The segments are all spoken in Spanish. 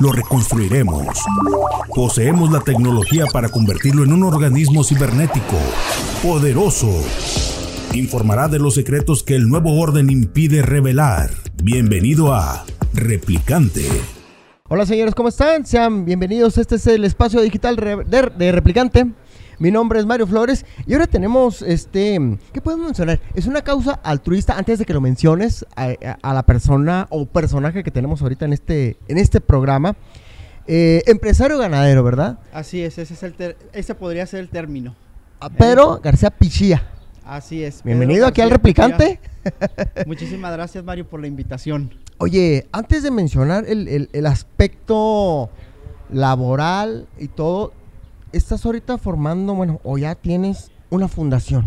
lo reconstruiremos. Poseemos la tecnología para convertirlo en un organismo cibernético, poderoso. Informará de los secretos que el nuevo orden impide revelar. Bienvenido a Replicante. Hola señores, ¿cómo están? Sean bienvenidos. Este es el espacio digital de, Replicante. Mi nombre es Mario Flores y ahora tenemos este, ¿qué podemos mencionar? Es una causa altruista, antes de que lo menciones a, la persona o personaje que tenemos ahorita en este, en este programa. Eh, empresario ganadero, ¿verdad? Así es, ese, es el ese podría ser el término. Ah, pero García Pichía. Así es. Bienvenido aquí al replicante. Muchísimas gracias Mario por la invitación. Oye, antes de mencionar el, el aspecto laboral y todo, estás ahorita formando, bueno, o ya tienes una fundación.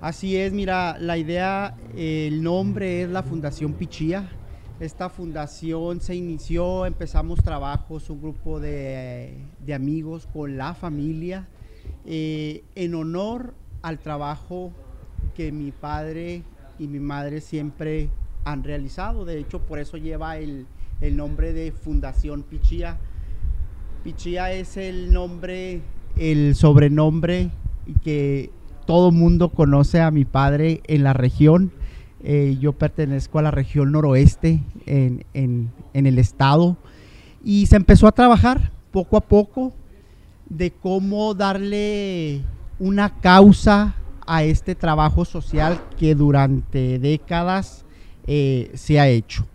Así es, mira, la idea, el nombre es la Fundación Pichía. Esta fundación se inició, empezamos trabajos, un grupo de, amigos con la familia, eh, en honor al trabajo que mi padre y mi madre siempre han realizado. De hecho, por eso lleva el, el nombre de Fundación Pichía Pichía es el nombre, el sobrenombre que todo mundo conoce a mi padre en la región. Eh, yo pertenezco a la región noroeste en, el estado y se empezó a trabajar poco a poco de cómo darle una causa a este trabajo social que durante décadas eh, se ha hecho.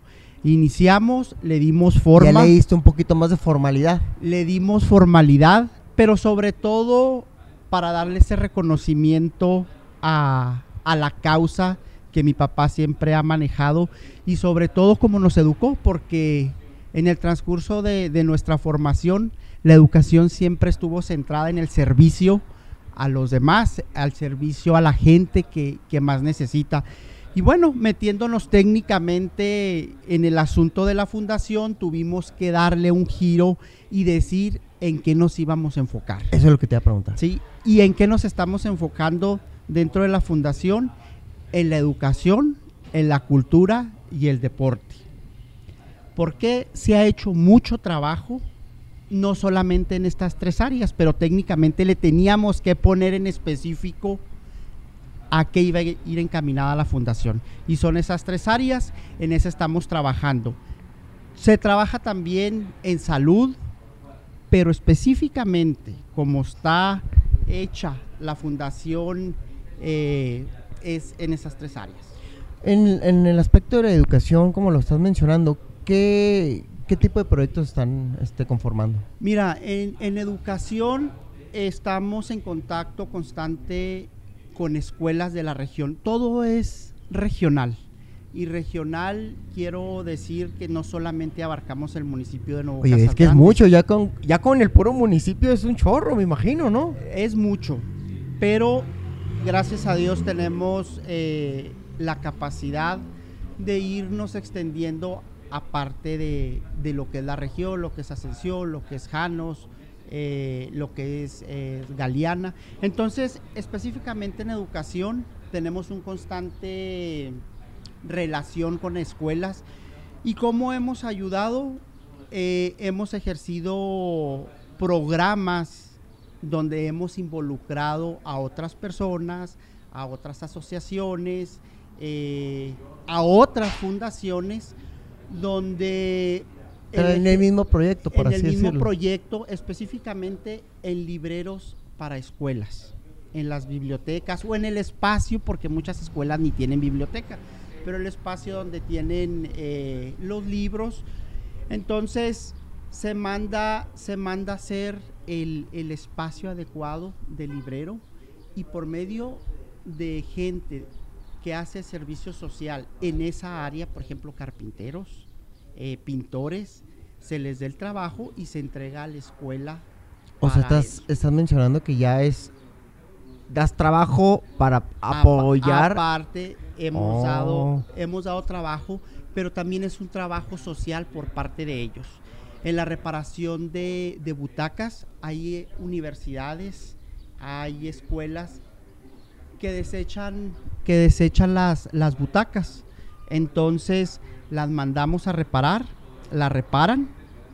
Iniciamos, le dimos forma. Ya le diste un poquito más de formalidad. Le dimos formalidad, pero sobre todo para darle ese reconocimiento a, la causa que mi papá siempre ha manejado y sobre todo como nos educó, porque en el transcurso de, nuestra formación, la educación siempre estuvo centrada en el servicio a los demás, al servicio a la gente que, que más necesita. Y bueno, metiéndonos técnicamente en el asunto de la fundación, tuvimos que darle un giro y decir en qué nos íbamos a enfocar. Eso es lo que te voy a preguntar. Sí, y en qué nos estamos enfocando dentro de la fundación, en la educación, en la cultura y el deporte. Porque se ha hecho mucho trabajo, no solamente en estas tres áreas, pero técnicamente le teníamos que poner en específico a qué iba a ir encaminada la fundación. Y son esas tres áreas, en esas estamos trabajando. Se trabaja también en salud, pero específicamente como está hecha la fundación eh, es en esas tres áreas. En, el aspecto de la educación, como lo estás mencionando, ¿qué, qué tipo de proyectos están este, conformando? Mira, en, en educación estamos en contacto constante con escuelas de la región. Todo es regional. Y regional quiero decir que no solamente abarcamos el municipio de Nuevo Oye, es que es mucho, ya con, ya con el puro municipio es un chorro, me imagino, ¿no? Es mucho, pero gracias a Dios tenemos eh, la capacidad de irnos extendiendo aparte de, de, lo que es la región, lo que es Ascensión, lo que es Janos, eh, lo que es eh, Galeana. Entonces, específicamente en educación, tenemos un constante relación con escuelas y cómo hemos ayudado, eh, hemos ejercido programas donde hemos involucrado a otras personas, a otras asociaciones, a otras fundaciones, donde en el mismo proyecto, por en el mismo proyecto, específicamente en libreros para escuelas, en las bibliotecas o en el espacio, porque muchas escuelas ni tienen biblioteca, pero el espacio donde tienen eh, los libros. Entonces se manda, se manda a hacer el, el espacio adecuado del librero y por medio de gente que hace servicio social en esa área, por ejemplo, carpinteros, eh, pintores, se les dé el trabajo y se entrega a la escuela. O sea, estás, eso. estás mencionando que ya es. Das trabajo para apoyar. Aparte, hemos, Oh. dado, hemos dado trabajo, pero también es un trabajo social por parte de ellos. En la reparación de, de butacas hay eh, universidades, hay escuelas que desechan, que desechan las, las butacas. Entonces las mandamos a reparar, las reparan,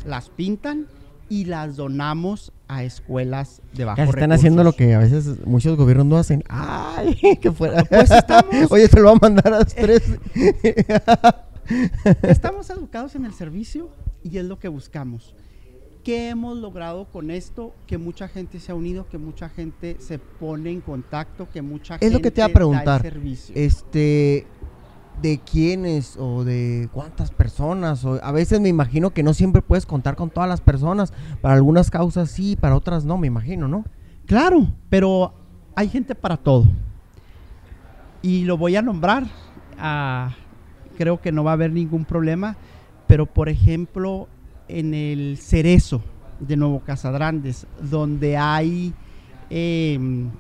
las pintan y las donamos a escuelas de bajo Ya están haciendo lo que a veces muchos gobiernos no hacen. ¡Ay! Que fuera. Pues estamos- Oye, se lo va a mandar a los tres. Estamos educados en el servicio y es lo que buscamos. ¿Qué hemos logrado con esto? Que mucha gente se ha unido, que mucha gente se pone en contacto, que mucha gente Es lo que te iba a preguntar. Este. ¿De quiénes o de cuántas personas? O, a veces me imagino que no siempre puedes contar con todas las personas. Para algunas causas sí, para otras no, me imagino, ¿no? Claro, pero hay gente para todo. Y lo voy a nombrar. ah, creo que no va a haber ningún problema. Pero por ejemplo, en el Cerezo de Nuevo Casadrandes, donde hay em,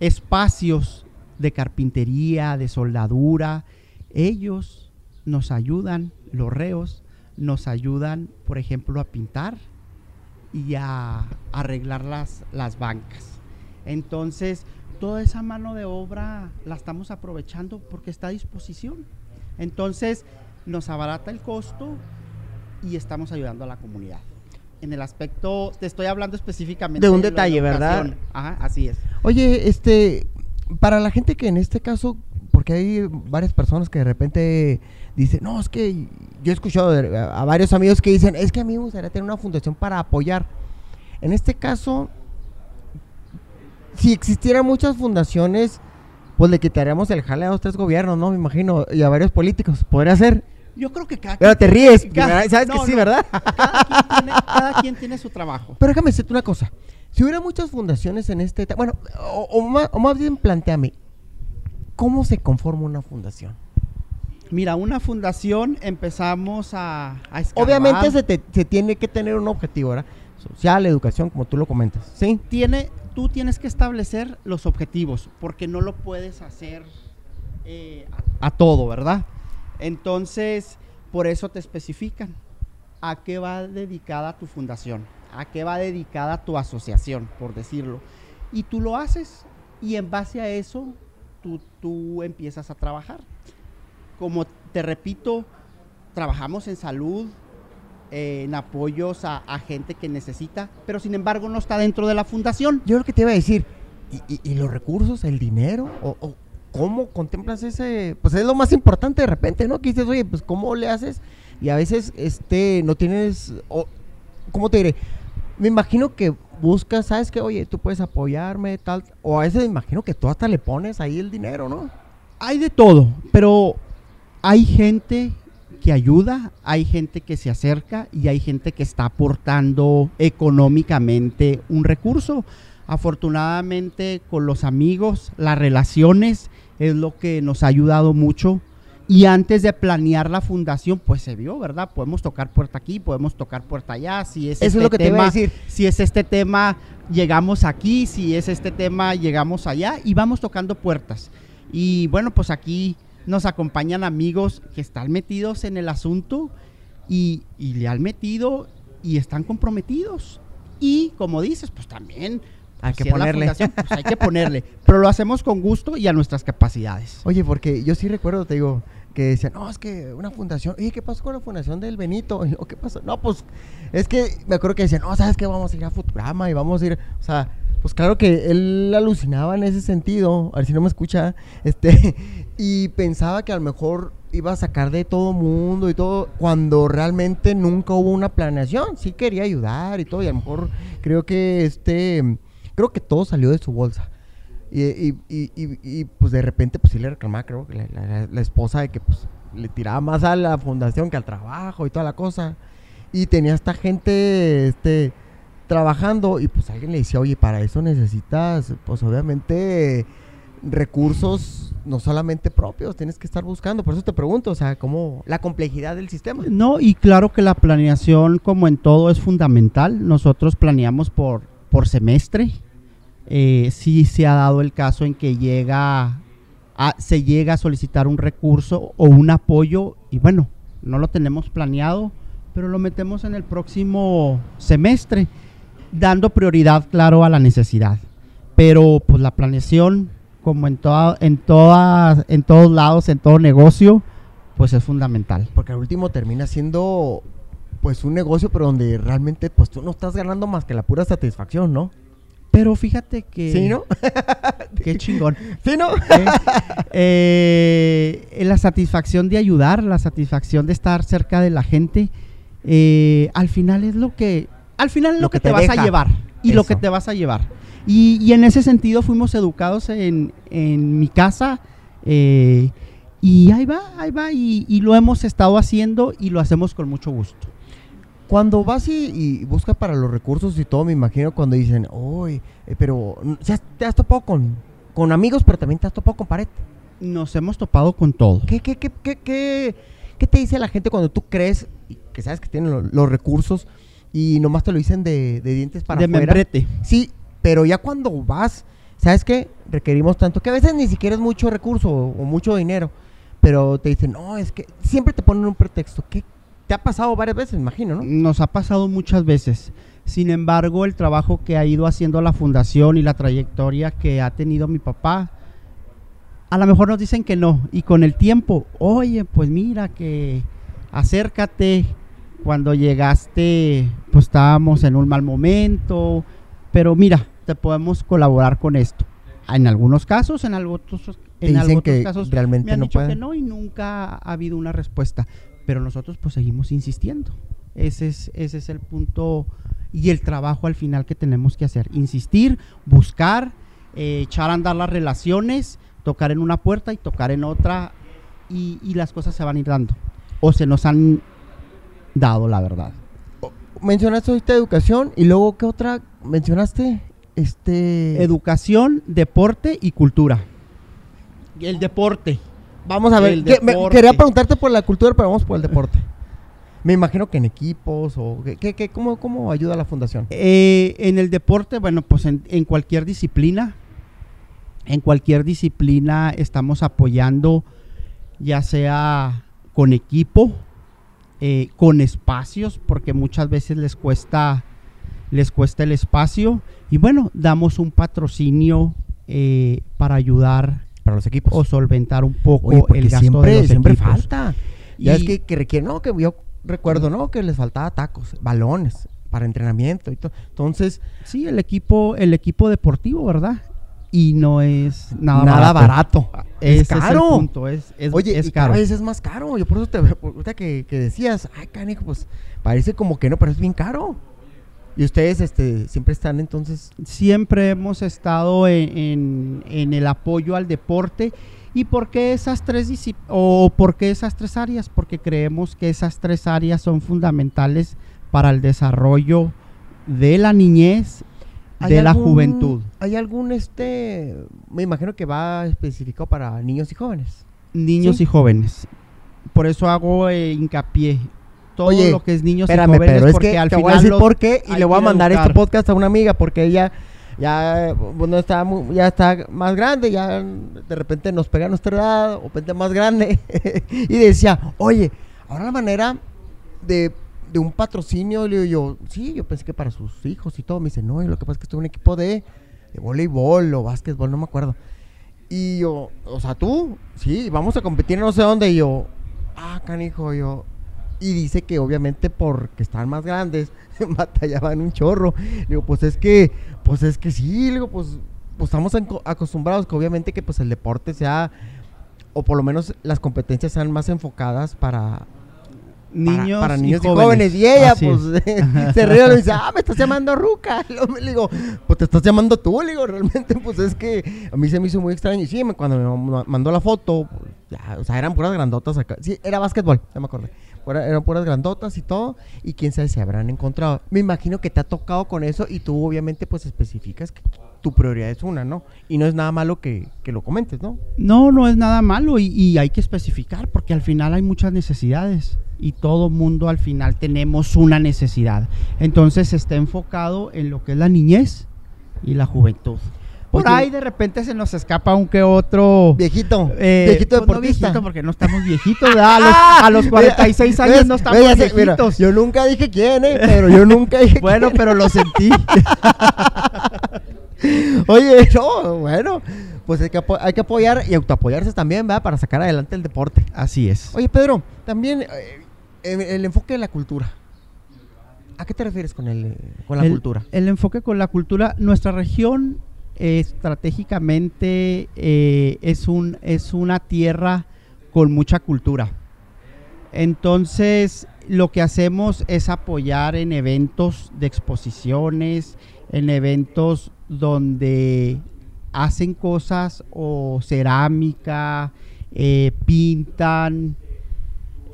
espacios de carpintería, de soldadura, ellos nos ayudan, los reos, nos ayudan, por ejemplo, a pintar y a arreglar las, las bancas. Entonces, toda esa mano de obra la estamos aprovechando porque está a disposición. Entonces, nos abarata el costo y estamos ayudando a la comunidad. En el aspecto, te estoy hablando específicamente De un lo detalle, ¿verdad? Ajá, así es. Oye, este, para la gente que en este caso, porque hay varias personas que de repente dicen, no, es que yo he escuchado de- a, a varios amigos que dicen, es que a mí me gustaría tener una fundación para apoyar. En este caso, si existieran muchas fundaciones, pues le quitaríamos el jale a los tres gobiernos, ¿no? Me imagino, y a varios políticos. Podría ser. Yo creo que cada Pero te quien- ríes, cada- ¿sabes que no, sí, no, verdad? Cada quien, tiene, cada quien tiene su trabajo. Pero déjame decirte una cosa. Si hubiera muchas fundaciones en este... Bueno, o, o más, o más bien planteame, ¿cómo se conforma una fundación? Mira, una fundación empezamos a, a. Obviamente se, te- se tiene que tener un objetivo, ¿verdad? Social, educación, como tú lo comentas. ¿Sí? tiene, tú tienes que establecer los objetivos, porque no lo puedes hacer eh, a, a todo, ¿verdad? Entonces, por eso te especifican a qué va dedicada tu fundación, a qué va dedicada tu asociación, por decirlo. Y tú lo haces y en base a eso tú, tú empiezas a trabajar. Como te repito, trabajamos en salud, en apoyos a, a gente que necesita, pero sin embargo no está dentro de la fundación. Yo lo que te iba a decir, ¿y, y- y los recursos, el dinero? O, o cómo contemplas ese...? Pues es lo más importante de repente, ¿no? Que dices, oye, pues ¿cómo le haces? Y a veces, este, no tienes... O, ¿Cómo te diré? Me imagino que buscas, ¿sabes qué? Oye, tú puedes apoyarme, tal... O a veces me imagino que tú hasta le pones ahí el dinero, ¿no? Hay de todo, pero hay gente que ayuda, hay gente que se acerca y hay gente que está aportando económicamente un recurso. Afortunadamente con los amigos, las relaciones es lo que nos ha ayudado mucho. Y antes de planear la fundación, pues se vio, ¿verdad? Podemos tocar puerta aquí, podemos tocar puerta allá. Si es Eso este es lo que te iba a tema, decir. si es este tema, llegamos aquí, si es este tema, llegamos allá y vamos tocando puertas. Y bueno, pues aquí nos acompañan amigos que están metidos en el asunto y, y le han metido y están comprometidos. Y como dices, pues también Hay que ponerle. fundación, pues hay que ponerle. Pero lo hacemos con gusto y a nuestras capacidades. Oye, porque yo sí recuerdo, te digo, que decían, no, es que una fundación, oye, ¿qué pasó con la fundación del Benito? Y yo, ¿qué pasó? No, pues, es que me acuerdo que decían, no, ¿sabes qué? Vamos a ir a Futurama y vamos a ir, o sea, pues claro que él alucinaba en ese sentido, a ver si no me escucha, este, y pensaba que a lo mejor iba a sacar de todo mundo y todo, cuando realmente nunca hubo una planeación, sí quería ayudar y todo, y a lo mejor creo que este, creo que todo salió de su bolsa. Y, y, y, pues de repente pues sí le reclamaba creo que la- la esposa de que pues le tiraba más a la fundación que al trabajo y toda la cosa. Y tenía esta gente este trabajando y pues alguien le decía, oye, para eso necesitas pues obviamente recursos no solamente propios, tienes que estar buscando. Por eso te pregunto, o sea, cómo la complejidad del sistema. No, y claro que la planeación, como en todo, es fundamental. Nosotros planeamos por, por semestre. Eh, sí se ha dado el caso en que llega se llega a solicitar un recurso o un apoyo y bueno, no lo tenemos planeado, pero lo metemos en el próximo semestre, dando prioridad, claro, a la necesidad. Pero pues la planeación, como en, toda, en, todas, en todos lados, en todo negocio, pues es fundamental. Porque al último termina siendo pues un negocio, pero donde realmente pues tú no estás ganando más que la pura satisfacción, ¿no? Pero fíjate que... Sí, ¿no? Qué chingón. sí, ¿no? Eh, eh, la satisfacción de ayudar, la satisfacción de estar cerca de la gente, eh, al final es lo que, al final es lo, que, te, vas a llevar y lo que te vas a llevar. Y, y en ese sentido fuimos educados en, en mi casa eh, y ahí va, ahí va y, y lo hemos estado haciendo y lo hacemos con mucho gusto. Cuando vas y, y buscas para los recursos y todo, me imagino cuando dicen, uy, eh, pero mm, ya te has topado con, con amigos, pero también te has topado con pared. Nos hemos topado con todo. ¿Qué, qué, qué, qué, qué, qué te dice la gente cuando tú crees que sabes que tienen lo- los recursos y nomás te lo dicen de, de dientes para de afuera? membrete. Sí, pero ya cuando vas, ¿sabes qué? Requerimos tanto que a veces ni siquiera es mucho recurso o, o mucho dinero, pero te dicen, no, es que siempre te ponen un pretexto. ¿Qué te ha pasado varias veces, imagino, no? Nos ha pasado muchas veces. Sin embargo, el trabajo que ha ido haciendo la fundación y la trayectoria que ha tenido mi papá, a lo mejor nos dicen que no. Y con el tiempo, oye, pues mira que acércate. Cuando llegaste, pues estábamos en un mal momento. Pero mira, te podemos colaborar con esto. En algunos casos, en algunos, en algunos que casos realmente me han no dicho que no y nunca ha habido una respuesta. Pero nosotros pues seguimos insistiendo. Ese es, ese es el punto y el trabajo al final que tenemos que hacer. Insistir, buscar, eh, echar a andar las relaciones, tocar en una puerta y tocar en otra y, y las cosas se van a ir dando. O se nos han dado, la verdad. Mencionaste ahorita educación y luego, ¿qué otra mencionaste? Este... Educación, deporte y cultura. El deporte. Vamos a ver, el ¿qué- me- deporte. quería preguntarte por la cultura, pero vamos por el deporte. Me imagino que en equipos o... ¿qué, qué- qué- cómo, ¿Cómo ayuda la fundación? Eh, en el deporte, bueno, pues en, en cualquier disciplina, en cualquier disciplina estamos apoyando, ya sea con equipo, eh, con espacios, porque muchas veces les cuesta, les cuesta el espacio, y bueno, damos un patrocinio eh, para ayudar Para los equipos. o solventar un poco Oye, el gasto siempre, de los siempre equipos. falta. Ya es Y- que, que requiere, no, que yo recuerdo, ¿no? Que les faltaba tacos, balones para entrenamiento y todo. Entonces, Sí, el equipo, el equipo deportivo, ¿verdad? Y no es nada, nada barato. Ese Es caro. el punto, es, es, Oye, es y caro. cada vez es más caro. Yo por eso te ahorita que, que decías, ay, canijo, pues parece como que no, pero es bien caro. Y ustedes este, siempre están entonces. Siempre hemos estado en, en- en el apoyo al deporte. ¿Y por qué esas tres o por qué esas tres áreas? Porque creemos que esas tres áreas son fundamentales para el desarrollo de la niñez, ¿hay de la algún- juventud. ¿Hay algún este? Me imagino que va especificado para niños y jóvenes. Niños Sí. y jóvenes. Por eso hago eh, hincapié. Todo Oye, lo que es niños y Espérame, jóvenes, pero es porque que al te final voy a decir por qué y le voy a mandar este podcast a una amiga porque ella ya bueno, está ya está más grande, ya de repente nos pega a nuestra edad o de repente más grande y decía, "Oye, ahora la manera de, de un patrocinio, le digo yo, sí, yo pensé que para sus hijos y todo, me dice, "No, y lo que pasa es que estoy en un equipo de de voleibol o básquetbol, no me acuerdo." Y yo, o sea, tú, sí, vamos a competir no sé dónde. Y yo, ah, canijo, yo. Y dice que obviamente porque están más grandes, batallaban un chorro. Le digo, pues es que, pues es que sí, le digo, pues, pues estamos acostumbrados que obviamente que pues el deporte sea, o por lo menos las competencias sean más enfocadas para, niños, para, para niños y jóvenes. jóvenes. Y ella, Así pues, es. se ríe y dice, ah, me estás llamando Ruca. Le digo, pues te estás llamando tú. Le digo, realmente, pues es que a mí se me hizo muy extraño. Y sí, me- cuando me ma- mandó la foto, pues, ya, o sea, eran puras grandotas acá. Sí, era básquetbol, ya me acordé. Eran puras grandotas y todo. Y quién sabe si habrán encontrado. Me imagino que te ha tocado con eso y tú, obviamente, pues especificas que tu prioridad es una, ¿no? Y no es nada malo que, que lo comentes, ¿no? No, no es nada malo y, y hay que especificar porque al final hay muchas necesidades y todo mundo al final tenemos una necesidad. Entonces está enfocado en lo que es la niñez y la juventud. Por Oye, ahí de repente se nos escapa un que otro Viejito, eh, viejito pues no deportista. viejito, porque no estamos viejitos, ¿verdad? A los, a los 46 años ¿Ves? no estamos viejitos. yo nunca dije quién, ¿eh? Pero yo nunca dije Bueno, pero lo sentí. Oye, no, bueno, pues hay que, apo- hay que apoyar y autoapoyarse también, ¿verdad? Para sacar adelante el deporte. Así es. Oye, Pedro, también eh, el, el enfoque de la cultura. ¿A qué te refieres con, el, con la el, cultura? El enfoque con la cultura, nuestra región estratégicamente eh, es, un, es una tierra con mucha cultura. Entonces, lo que hacemos es apoyar en eventos de exposiciones, en eventos donde hacen cosas o cerámica, eh, pintan,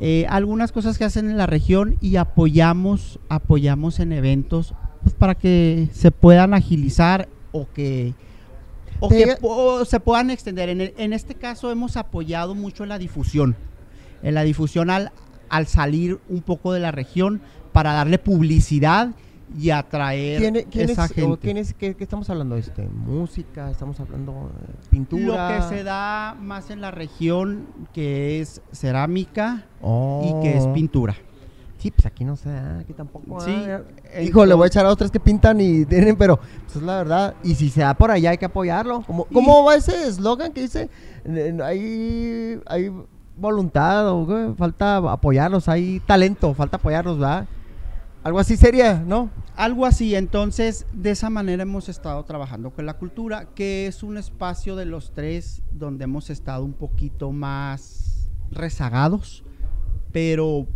eh, algunas cosas que hacen en la región y apoyamos, apoyamos en eventos pues, para que se puedan agilizar o que, o que po- se puedan extender. En, el- en este caso hemos apoyado mucho en la difusión, en la difusión al, al salir un poco de la región para darle publicidad y atraer ¿Quién, quién esa es, o gente. quién es- qué, qué estamos hablando? Este, ¿Música? ¿Estamos hablando de pintura? Lo que se da más en la región que es cerámica Oh. y que es pintura. Sí, pues aquí no se da, aquí tampoco. Sí, ah, Hijo, le voy a echar a otros que pintan y tienen, pero pues es la verdad. Y si se da por allá hay que apoyarlo. ¿Cómo, cómo va ese eslogan que dice? eh, Hay, hay voluntad o falta apoyarlos, hay talento, falta apoyarlos, ¿verdad? Algo así sería, ¿no? Algo así, entonces de esa manera hemos estado trabajando con la cultura, que es un espacio de los tres donde hemos estado un poquito más rezagados, pero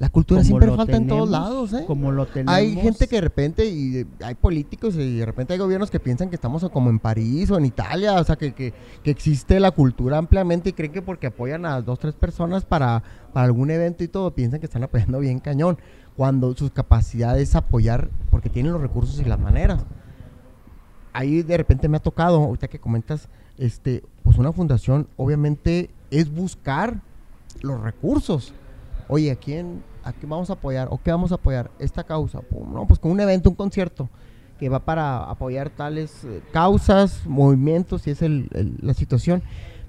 La cultura como siempre falta en todos lados, ¿eh? Como lo tenemos. Hay gente que de repente, y hay políticos y de repente hay gobiernos que piensan que estamos como en París o en Italia, o sea, que, que, que existe la cultura ampliamente y creen que porque apoyan a dos, tres personas para, para algún evento y todo, piensan que están apoyando bien cañón, cuando sus capacidades es apoyar porque tienen los recursos y las maneras. Ahí de repente me ha tocado, ahorita que comentas, este, pues una fundación obviamente es buscar los recursos. Oye, ¿a quién, a quién vamos a apoyar? ¿O qué vamos a apoyar? Esta causa. Pum, No, pues con un evento, un concierto que va para apoyar tales eh, causas, movimientos, si es la situación.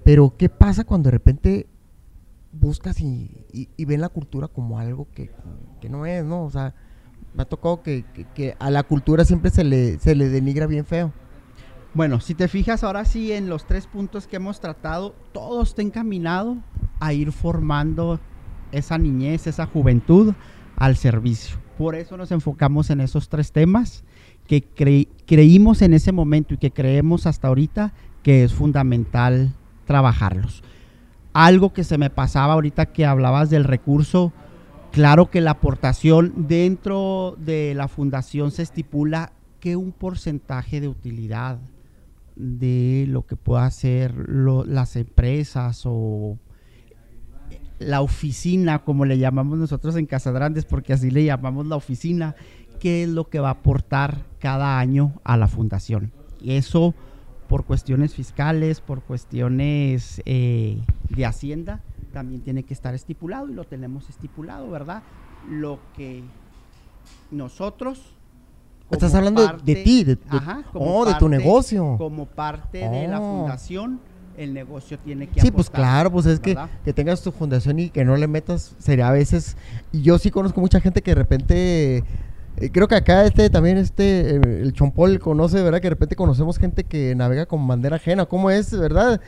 Pero, ¿qué pasa cuando de repente buscas y, y- y ven la cultura como algo que, que no es, ¿no? O sea, me ha tocado que a la cultura siempre se le, se le denigra bien feo. Bueno, si te fijas ahora sí en los tres puntos que hemos tratado, todo está encaminado a ir formando esa niñez, esa juventud al servicio. Por eso nos enfocamos en esos tres temas que cre- creímos en ese momento y que creemos hasta ahorita que es fundamental trabajarlos. Algo que se me pasaba ahorita que hablabas del recurso, claro que la aportación dentro de la fundación se estipula que un porcentaje de utilidad de lo que pueda hacer las empresas o la oficina, como le llamamos nosotros en Casa Grandes, porque así le llamamos la oficina, qué es lo que va a aportar cada año a la fundación. Y eso por cuestiones fiscales, por cuestiones eh, de hacienda, también tiene que estar estipulado y lo tenemos estipulado, ¿verdad? Lo que nosotros... Estás como hablando de- de parte- ti, de- de- Ajá, como oh, de tu parte- negocio. Como parte de la Oh. fundación, el negocio tiene que Sí, pues claro, pues es que, que tengas tu fundación y que no le metas, sería a veces, y yo sí conozco mucha gente que de repente, eh, creo que acá este también este, eh, el Chompol conoce, ¿verdad? Que de repente conocemos gente que navega con bandera ajena, ¿cómo es, verdad?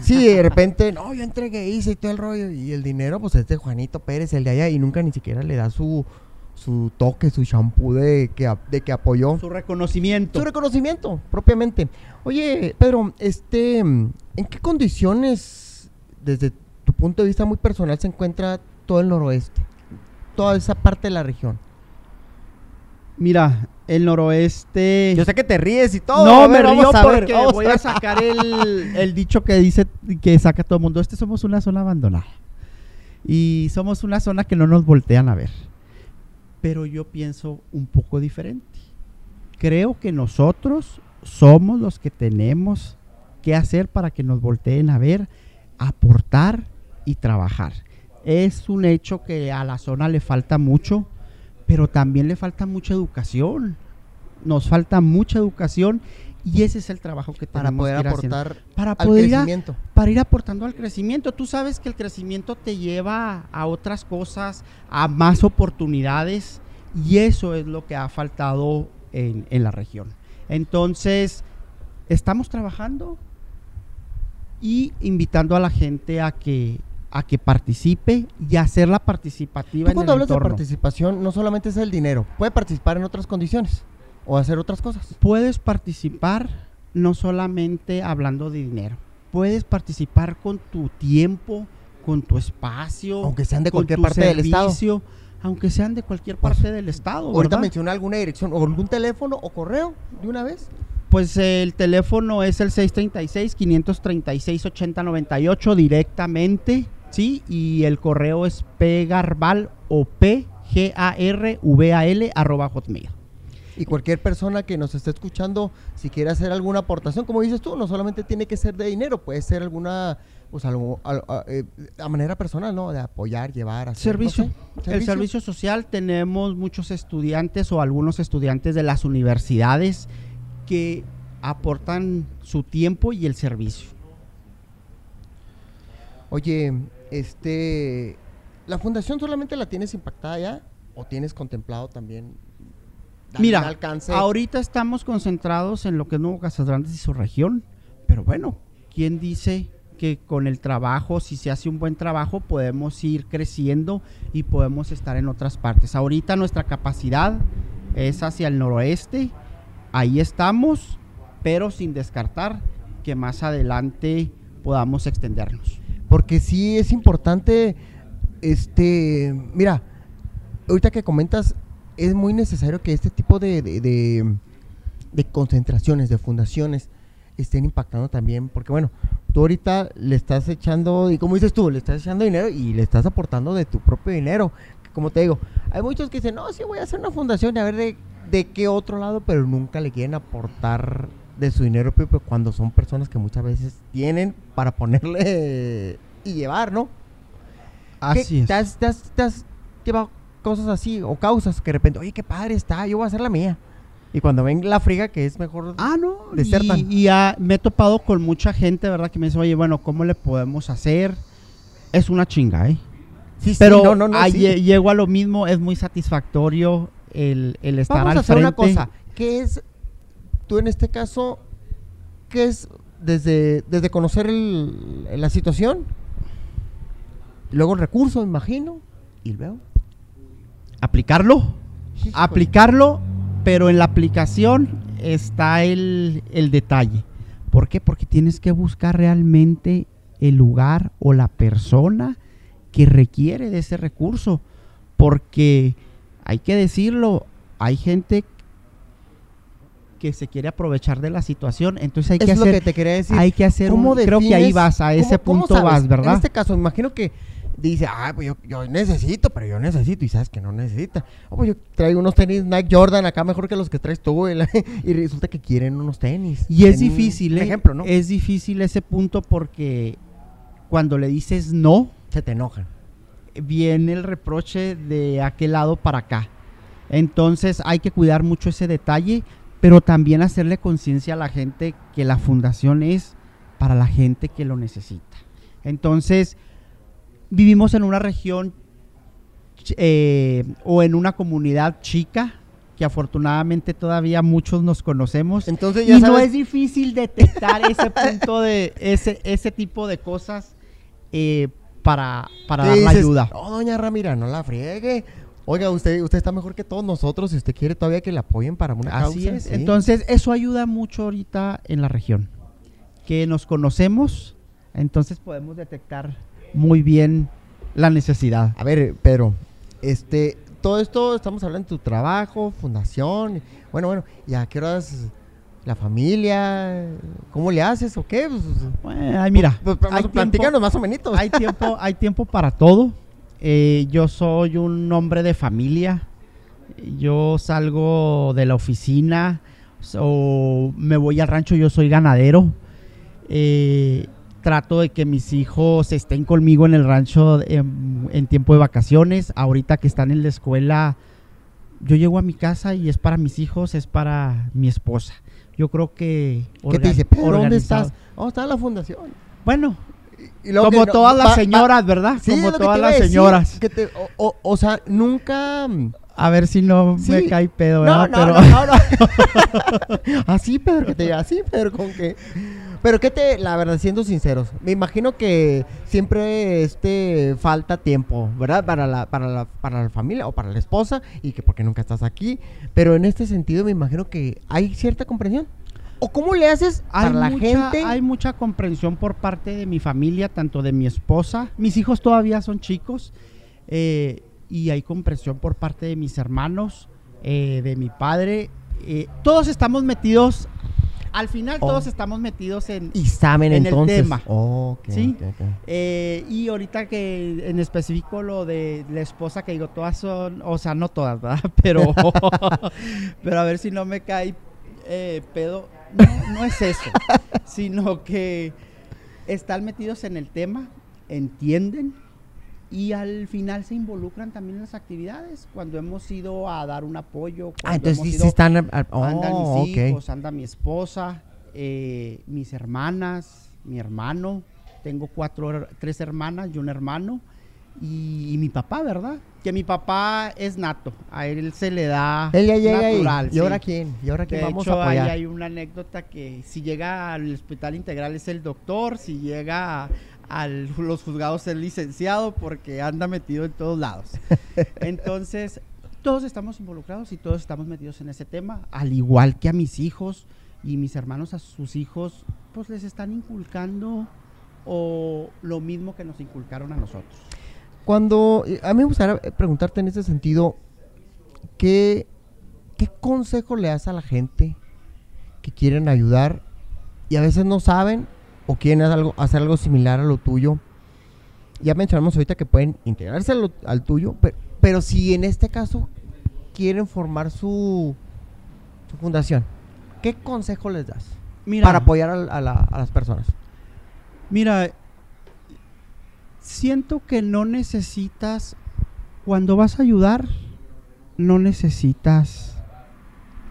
Sí, de repente, no, yo entregué, hice y todo el rollo, y el dinero, pues es de Juanito Pérez, el de allá, y nunca ni siquiera le da su, su toque, su shampoo de que, de que apoyó Su reconocimiento. su reconocimiento, propiamente. Oye, Pedro, este, ¿en qué condiciones, desde tu punto de vista muy personal, se encuentra todo el noroeste? Toda esa parte de la región. Mira, el noroeste... Yo sé que te ríes y todo. no, ver, me río vamos a ver, porque vamos voy a sacar el, el dicho que dice que saca todo el mundo. Este somos una zona abandonada. Y somos una zona que no nos voltean a ver. Pero yo pienso un poco diferente. Creo que nosotros somos los que tenemos que hacer para que nos volteen a ver, aportar y trabajar. Es un hecho que a la zona le falta mucho, pero también le falta mucha educación. Nos falta mucha educación y ese es el trabajo que para tenemos poder que ir haciendo. aportar para al poder ir a- crecimiento. para ir aportando al crecimiento. Tú sabes que el crecimiento te lleva a otras cosas, a más oportunidades y eso es lo que ha faltado en, en la región. Entonces, estamos trabajando y invitando a la gente a que a que participe y hacerla participativa Tú en cuando el hablas de entorno. participación, no solamente es el dinero, puede participar en otras condiciones o hacer otras cosas. puedes participar no solamente hablando de dinero, puedes participar con tu tiempo, con tu espacio, Aunque sean de con cualquier tu parte del estado. aunque sean de cualquier Pues, parte del estado, Ahorita ¿verdad? menciona alguna dirección o algún teléfono o correo de una vez. Pues el teléfono es el 636-536-8098 directamente, ¿sí? Y el correo es pgarval o p g a r v a l arroba hotmail. Y cualquier persona que nos esté escuchando, si quiere hacer alguna aportación, como dices tú, no solamente tiene que ser de dinero, puede ser alguna, pues algo, al- a, eh, a manera personal, ¿no? De apoyar, llevar, hacer, Servicio. no sé, El servicio social tenemos muchos estudiantes o algunos estudiantes de las universidades que aportan su tiempo y el servicio. Oye, este, ¿la fundación solamente la tienes impactada ya? ¿O tienes contemplado también Mira, alcance? ahorita estamos concentrados en lo que es Nuevo Casas Grandes y su región, pero bueno, ¿quién dice que con el trabajo, si se hace un buen trabajo, podemos ir creciendo y podemos estar en otras partes? Ahorita nuestra capacidad es hacia el noroeste, ahí estamos, pero sin descartar que más adelante podamos extendernos. Porque sí es importante, este, mira, ahorita que comentas, es muy necesario que este tipo de, de, de- de concentraciones, de fundaciones, estén impactando también, porque bueno, tú ahorita le estás echando, y como dices tú, le estás echando dinero y le estás aportando de tu propio dinero. Como te digo, hay muchos que dicen, no, sí voy a hacer una fundación y a ver de, de qué otro lado, pero nunca le quieren aportar de su dinero propio cuando son personas que muchas veces tienen para ponerle y llevar, ¿no? ¿Qué- Así es. ¿Te has, te has- te has llevado cosas así o causas que de repente, oye, qué padre está, yo voy a hacer la mía? Y cuando ven la friga, que es mejor. Ah, no. Desertan. Y, y, ah, me he topado con mucha gente, ¿verdad? Que me dice, oye, bueno, ¿cómo le podemos hacer? Es una chinga, ¿eh? sí, sí, Pero no, no, no, sí. lle- llego a lo mismo, es muy satisfactorio el, el estar Vamos al a hacer frente. una cosa. ¿Qué es, tú en este caso, qué es desde, desde conocer el- la situación? Luego el recurso, me imagino. Y luego. Aplicarlo. Aplicarlo, pero en la aplicación está el, el detalle. ¿Por qué? Porque tienes que buscar realmente el lugar o la persona que requiere de ese recurso. Porque hay que decirlo, hay gente que se quiere aprovechar de la situación, entonces hay que es lo hacer que te quería decir. hay que hacer ¿Cómo un, creo que ahí defines- vas a ese cómo punto sabes? vas, ¿verdad? En este caso, imagino que dice, ah, pues yo, yo necesito, pero yo necesito, y sabes que no necesita. Oh, pues yo traigo unos tenis Nike Jordan acá mejor que los que traes tú, y, la- y resulta que quieren unos tenis. Y es difícil, un ¿eh? ejemplo, ¿no? Es difícil ese punto porque cuando le dices no, Se te enojan. viene el reproche de aquel lado para acá. Entonces hay que cuidar mucho ese detalle, pero también hacerle conciencia a la gente que la fundación es para la gente que lo necesita. Entonces, vivimos en una región eh, o en una comunidad chica que afortunadamente todavía muchos nos conocemos Entonces ya y no es difícil detectar ese punto de ese ese tipo de cosas eh, para para ¿Qué dar la ayuda. No, doña Ramira, no la friegue. Oiga, usted, usted está mejor que todos nosotros si usted quiere todavía que le apoyen para una Así causa. es. sí. Entonces, eso ayuda mucho ahorita en la región. Que nos conocemos, entonces podemos detectar muy bien la necesidad. A ver, Pedro, este, todo esto estamos hablando de tu trabajo, fundación. Bueno, bueno, ¿y a qué horas la familia? ¿Cómo le haces o qué? Pues, Bueno, ay, mira, pues, pues, hay, más- platícanos tiempo, más o menos. hay, tiempo, hay tiempo para todo. Eh, yo soy un hombre de familia. Yo salgo de la oficina, o me voy al rancho, yo soy ganadero. Eh, trato de que mis hijos estén conmigo en el rancho en, en, tiempo de vacaciones. Ahorita que están en la escuela, yo llego a mi casa y es para mis hijos, es para mi esposa. Yo creo que... ¿Qué te dice? ¿Pero dónde estás? ¿Dónde está la fundación? Bueno, como todas las señoras, ¿verdad? Sí, como todas las señoras. Que te, o, o, o, sea, nunca... A ver si no sí. me cae pedo, ¿verdad? No, no, Pero... no, no, así, Pedro, que te diga así, Pedro, con que... Pero que te, la verdad, siendo sinceros, me imagino que siempre este falta tiempo, ¿verdad? Para la, para la, para la familia o para la esposa y que porque nunca estás aquí. Pero en este sentido me imagino que hay cierta comprensión. ¿O cómo le haces para la mucha, gente? Hay mucha comprensión por parte de mi familia, tanto de mi esposa. Mis hijos todavía son chicos. Eh, y hay comprensión por parte de mis hermanos, eh, de mi padre. Eh, todos estamos metidos al final oh. todos estamos metidos en, y saben en entonces. el tema. Oh, okay, ¿sí? okay, okay. Eh, y ahorita que en específico lo de la esposa que digo, todas son, o sea, no todas, ¿verdad? Pero, pero a ver si no me cae eh, pedo. No, no es eso, sino que están metidos en el tema, entienden, y al final se involucran también en las actividades. Cuando hemos ido a dar un apoyo, Ah, entonces hemos ido, están... a- oh, andan mis hijos, anda mi esposa, eh, mis hermanas, mi hermano. Tengo cuatro, tres hermanas y un hermano. Y, y mi papá, ¿verdad? Que mi papá es nato. A él se le da natural. y, ¿y ahora sí. quién? ¿Y ahora quién De vamos hecho, a ahí apoyar? hay una anécdota que si llega al hospital integral es el doctor, si llega a, a los juzgados es el licenciado porque anda metido en todos lados. Entonces, todos estamos involucrados y todos estamos metidos en ese tema, al igual que a mis hijos y mis hermanos a sus hijos, pues les están inculcando o lo mismo que nos inculcaron a nosotros. Cuando, eh, a mí me gustaría eh, preguntarte en ese sentido, ¿qué, ¿qué consejo le das a la gente que quieren ayudar y a veces no saben o quieren hacer algo, hacer algo similar a lo tuyo? Ya mencionamos ahorita que pueden integrarse al tuyo, pero, pero si en este caso quieren formar su, su fundación, ¿qué consejo les das Mira, para apoyar al- a, la- a las personas? Mira, siento que no necesitas, cuando vas a ayudar, no necesitas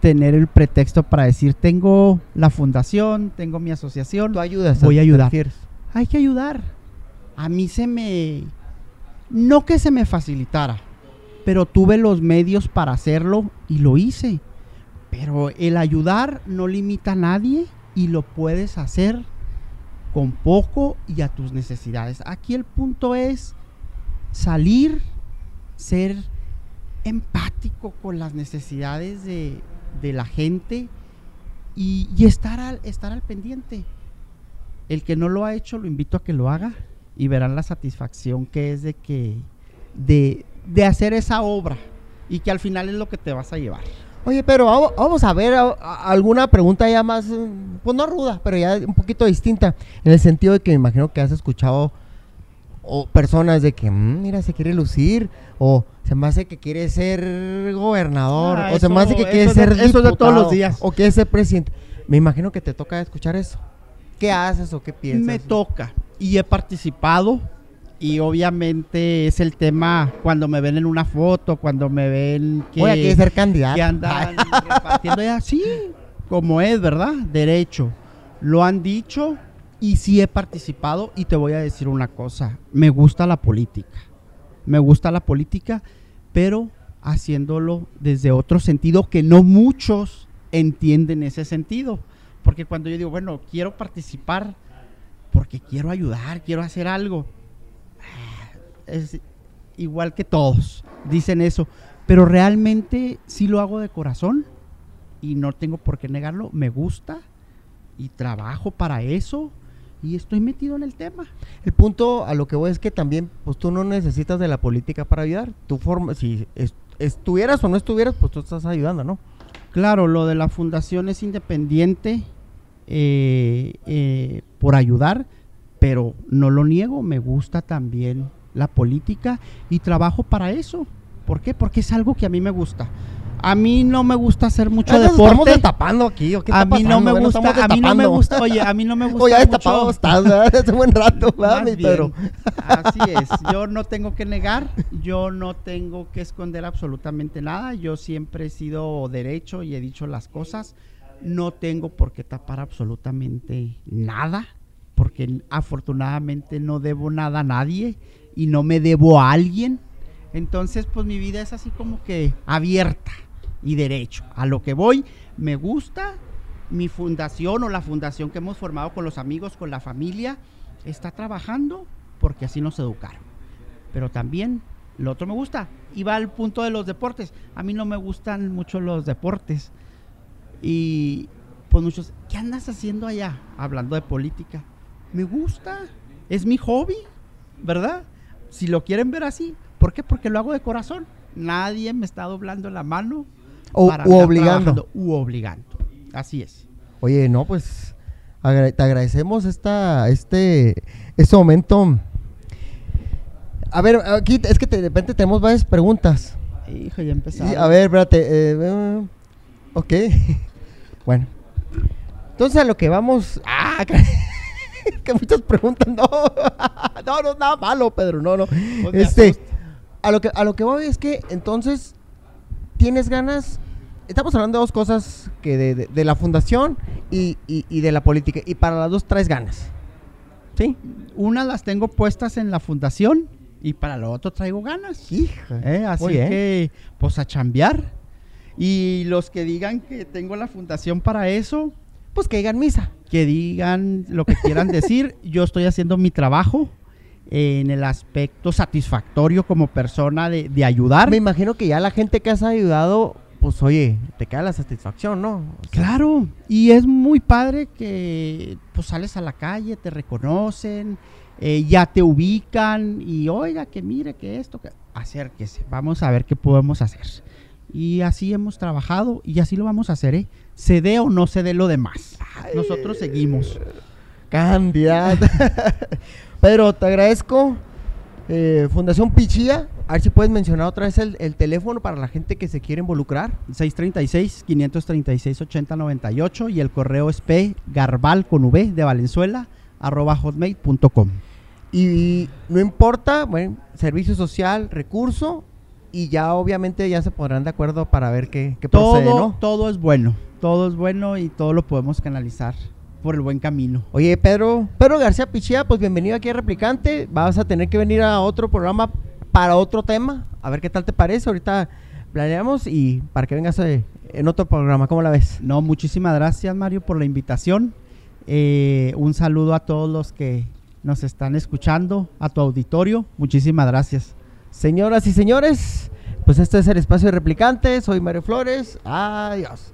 tener el pretexto para decir, tengo la fundación, tengo mi asociación, Tú ayudas. Voy a ¿te ayudar. hay que ayudar. A mí se me... No que se me facilitara, pero tuve los medios para hacerlo y lo hice. Pero el ayudar no limita a nadie y lo puedes hacer con poco y a tus necesidades. Aquí el punto es salir, ser empático con las necesidades de, de la gente y, estar, al, estar al pendiente. El que no lo ha hecho, lo invito a que lo haga y verán la satisfacción que es de que de, de hacer esa obra y que al final es lo que te vas a llevar. Oye, pero vamos, a ver alguna pregunta ya más, eh, pues no ruda, pero ya un poquito distinta, en el sentido de que me imagino que has escuchado o personas de que, "Mm, mira, se quiere lucir, o se me hace que quiere ser gobernador, Ah, o se me hace que quiere de- ser eso de todos los diputado, días. o quiere ser presidente. Me imagino que te toca escuchar eso. ¿Qué haces o qué piensas? Me toca y he participado y obviamente es el tema cuando me ven en una foto, cuando me ven que, Voy a querer ser candidato. que andan repartiendo ya, sí, como es, ¿verdad? Derecho. Lo han dicho y sí he participado y te voy a decir una cosa, me gusta la política. Me gusta la política, pero haciéndolo desde otro sentido que no muchos entienden ese sentido. Porque cuando yo digo, bueno, quiero participar porque quiero ayudar, quiero hacer algo, ah, es igual que todos, dicen eso. Pero realmente sí lo hago de corazón y no tengo por qué negarlo, me gusta y trabajo para eso y estoy metido en el tema. El punto a lo que voy es que también, pues tú no necesitas de la política para ayudar. Tú forma, si es- estuvieras o no estuvieras, pues tú estás ayudando, ¿no? Claro, lo de la fundación es independiente eh, eh, por ayudar, pero no lo niego, me gusta también la política y trabajo para eso. ¿Por qué? Porque es algo que a mí me gusta. A mí no me gusta hacer mucho deporte. estamos destapando aquí. ¿o qué A está mí no pasando, me güey? Nos gusta, a mí no me gusta, oye, a mí no me gusta Oye, ya destapado estás. Hace buen rato, ¿verdad, mi Pedro? Así es, yo no tengo que negar, yo no tengo que esconder absolutamente nada, yo siempre he sido derecho y he dicho las cosas, no tengo por qué tapar absolutamente nada, porque afortunadamente no debo nada a nadie y no me debo a alguien, entonces pues mi vida es así como que abierta y derecho, a lo que voy, me gusta, mi fundación o la fundación que hemos formado con los amigos, con la familia, está trabajando porque así nos educaron. Pero también lo otro me gusta. Y va al punto de los deportes. A mí no me gustan mucho los deportes. Y pues muchos, ¿qué andas haciendo allá? Hablando de política. Me gusta. Es mi hobby, ¿verdad? Si lo quieren ver así. ¿Por qué? Porque lo hago de corazón. Nadie me está doblando la mano. O- para u obligando. U obligando. Así es. Oye, no, pues agra- te agradecemos esta, este, este momento. A ver, aquí es que te- de repente tenemos varias preguntas. Hijo, ya empezaron. Sí, a ver, espérate. eh, eh, ok. bueno. Entonces a lo que vamos. Ah, que muchas preguntas. No, no, no, nada malo, Pedro. No, no. Pues Este, a lo que a lo que voy es que entonces tienes ganas. Estamos hablando de dos cosas que de, de- de la fundación y, y- y de la política. Y para las dos traes ganas. ¿Sí? Unas las tengo puestas en la fundación y para lo otro traigo ganas. Hija. ¿eh? Así bien. que, pues a chambear. Y los que digan que tengo la fundación para eso, Pues que digan misa. que digan lo que quieran decir. Yo estoy haciendo mi trabajo en el aspecto satisfactorio como persona de, de ayudar. Me imagino que ya la gente que has ayudado, pues oye, te queda la satisfacción, ¿no? O sea, Claro, y es muy padre que pues sales a la calle, te reconocen, eh, ya te ubican y oiga que mire que esto, que acérquese, vamos a ver qué podemos hacer. Y así hemos trabajado y así lo vamos a hacer, ¿eh? Se dé o no se dé lo demás. Nosotros seguimos. Candidata. Pedro, te agradezco. Eh, Fundación Pichía. A ver si puedes mencionar otra vez el, el teléfono para la gente que se quiere involucrar. 636-536-8098 y el correo es pgarbal con v de Valenzuela arroba hotmail.com. Y no importa, bueno, servicio social, recurso. Y ya obviamente ya se pondrán de acuerdo para ver qué, qué procede, Todo, ¿no? todo es bueno, todo es bueno y todo lo podemos canalizar por el buen camino. Oye, Pedro, Pedro García Pichía, pues bienvenido aquí a Replicante. Vas a tener que venir a otro programa para otro tema. A ver qué tal te parece. Ahorita planeamos y para que vengas eh, en otro programa. ¿Cómo la ves? No, muchísimas gracias Mario por la invitación. Eh, un saludo a todos los que nos están escuchando, a tu auditorio. Muchísimas gracias. Señoras y señores, pues este es el espacio de Replicante. Soy Mario Flores. Adiós.